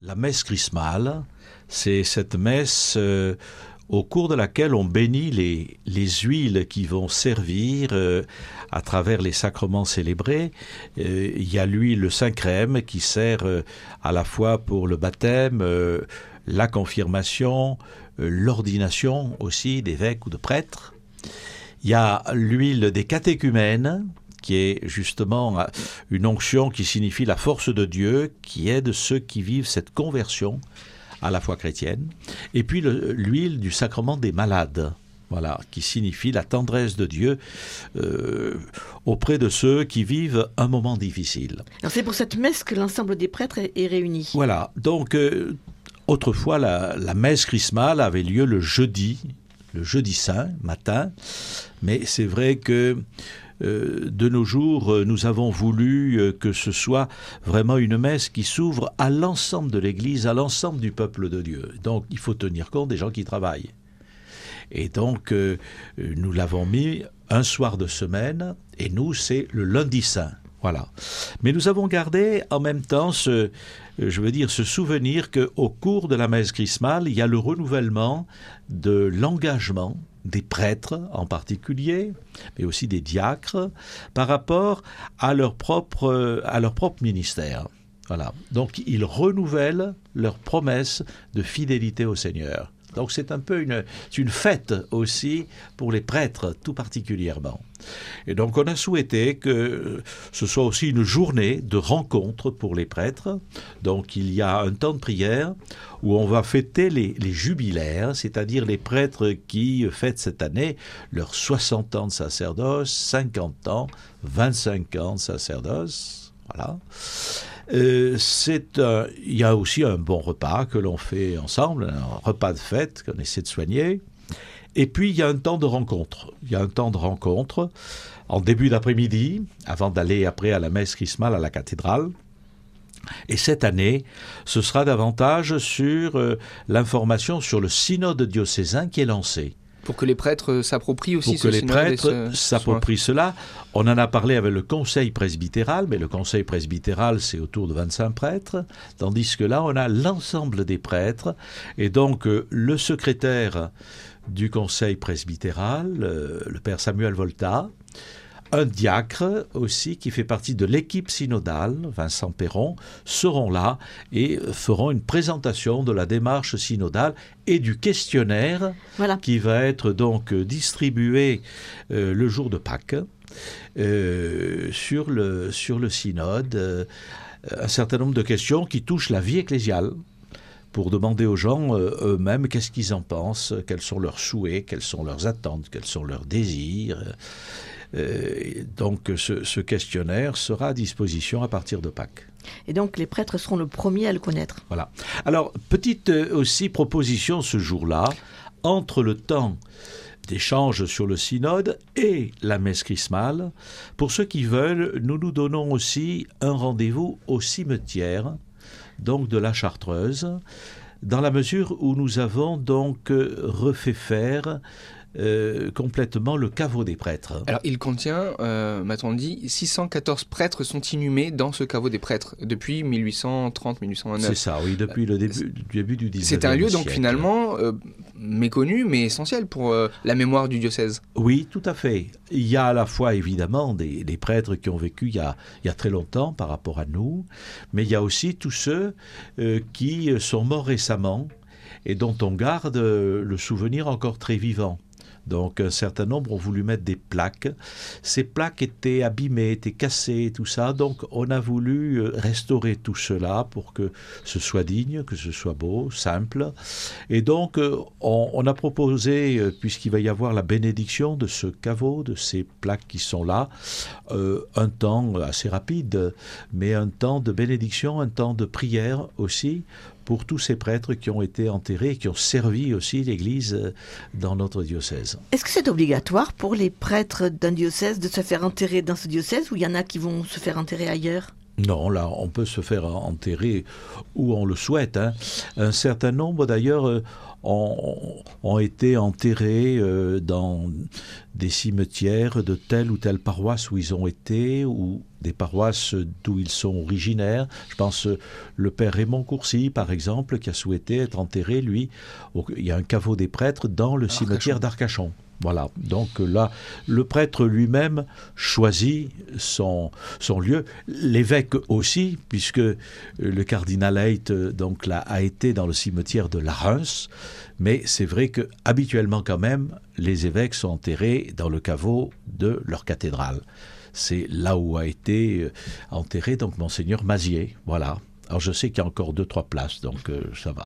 La messe chrismale, c'est cette messe euh, au cours de laquelle on bénit les, les huiles qui vont servir euh, à travers les sacrements célébrés. Euh, il y a l'huile le saint crème qui sert à la fois pour le baptême, la confirmation, l'ordination aussi d'évêques ou de prêtres. Il y a l'huile des catéchumènes qui est justement une onction qui signifie la force de Dieu, qui aide ceux qui vivent cette conversion à la foi chrétienne, et puis l'huile du sacrement des malades. Voilà, qui signifie la tendresse de Dieu euh, auprès de ceux qui vivent un moment difficile. C'est pour cette messe que l'ensemble des prêtres est, réuni. Voilà, donc euh, autrefois la, la, messe chrismale avait lieu le jeudi, le jeudi saint matin, mais c'est vrai que euh, de nos jours, euh, nous avons voulu euh, que ce soit vraiment une messe qui s'ouvre à l'ensemble de l'Église, à l'ensemble du peuple de Dieu. Donc il faut tenir compte des gens qui travaillent. Et donc nous l'avons mis un soir de semaine, et nous c'est le lundi saint. Voilà. Mais nous avons gardé en même temps ce, je veux dire, ce souvenir qu'au cours de la messe chrismale, il y a le renouvellement de l'engagement des prêtres en particulier, mais aussi des diacres, par rapport à leur propre, ministère. Voilà. Donc ils renouvellent leur promesse de fidélité au Seigneur. Donc c'est un peu une, fête aussi pour les prêtres tout particulièrement. Et donc on a souhaité que ce soit aussi une journée de rencontre pour les prêtres. Donc il y a un temps de prière où on va fêter les, les jubilaires, c'est-à-dire les prêtres qui fêtent cette année leurs 60 ans de sacerdoce, 50 ans, 25 ans de sacerdoce. Voilà. Euh, c'est il y a aussi un bon repas que l'on fait ensemble, un repas de fête qu'on essaie de soigner. Et puis il y a un temps de rencontre. Il y a un temps de rencontre en début d'après-midi, avant d'aller après à la messe chrismale à la cathédrale. Et cette année, ce sera davantage sur euh, l'information sur le synode diocésain qui est lancé. Pour que les prêtres s'approprient aussi Pour que les prêtres s'approprient cela. On en a parlé avec le conseil presbytéral, mais le conseil presbytéral, c'est autour de 25 prêtres, tandis que là, on a l'ensemble des prêtres. Et donc, euh, le secrétaire du conseil presbytéral, euh, le père Samuel Volta, un diacre aussi qui fait partie de l'équipe synodale, Vincent Perron, seront là et feront une présentation de la démarche synodale et du questionnaire qui va être donc distribué euh, le jour de Pâques euh, sur, le, sur le synode. Euh, un certain nombre de questions qui touchent la vie ecclésiale pour demander aux gens eux-mêmes qu'est-ce qu'ils en pensent, quels sont leurs souhaits, quelles sont leurs attentes, quels sont leurs désirs. Euh, donc ce, questionnaire sera à disposition à partir de Pâques. Et donc les prêtres seront le premier à le connaître. Voilà. Alors, petite euh, aussi proposition ce jour-là, entre le temps d'échange sur le synode et la messe chrismale, pour ceux qui veulent, nous nous donnons aussi un rendez-vous au cimetière, donc de la Chartreuse, dans la mesure où nous avons donc euh, refait faire euh, complètement le caveau des prêtres. Alors il contient, euh, m'a-t-on dit, 614 prêtres sont inhumés dans ce caveau des prêtres depuis 1830-1829. C'est ça, oui, depuis le début, début du 19e C'est un lieu donc finalement euh, méconnu mais essentiel pour la mémoire du diocèse. Oui, tout à fait. Il y a à la fois évidemment des, prêtres qui ont vécu il y, a, il y, a, très longtemps par rapport à nous, mais il y a aussi tous ceux qui sont morts récemment et dont on garde le souvenir encore très vivant. Donc un certain nombre ont voulu mettre des plaques. Ces plaques étaient abîmées, étaient cassées, tout ça. Donc on a voulu euh, restaurer tout cela pour que ce soit digne, que ce soit beau, simple. Et donc euh, on, a proposé, euh, puisqu'il va y avoir la bénédiction de ce caveau, de ces plaques qui sont là, un temps assez rapide, mais un temps de bénédiction, un temps de prière aussi pour tous ces prêtres qui ont été enterrés et qui ont servi aussi l'Église euh, dans notre diocèse. Est-ce que c'est obligatoire pour les prêtres d'un diocèse de se faire enterrer dans ce diocèse ou il y en a qui vont se faire enterrer ailleurs? Non, là, on peut se faire enterrer où on le souhaite. Hein. Un certain nombre, d'ailleurs, euh, ont, été enterrés euh, dans des cimetières de telle ou telle paroisse où ils ont été, ou des paroisses d'où ils sont originaires. Je pense euh, le père Raymond Courcy, par exemple, qui a souhaité être enterré, lui, il y a un caveau des prêtres dans le cimetière d'Arcachon. Voilà, donc là, le prêtre lui-même choisit son, son lieu, l'évêque aussi, puisque le cardinal Haidt donc, là, a été dans le cimetière de la Reims, mais c'est vrai que habituellement quand même, les évêques sont enterrés dans le caveau de leur cathédrale. C'est là où a été euh, enterré donc monseigneur Mazier, voilà. Alors je sais qu'il y a encore deux trois places, donc euh, ça va.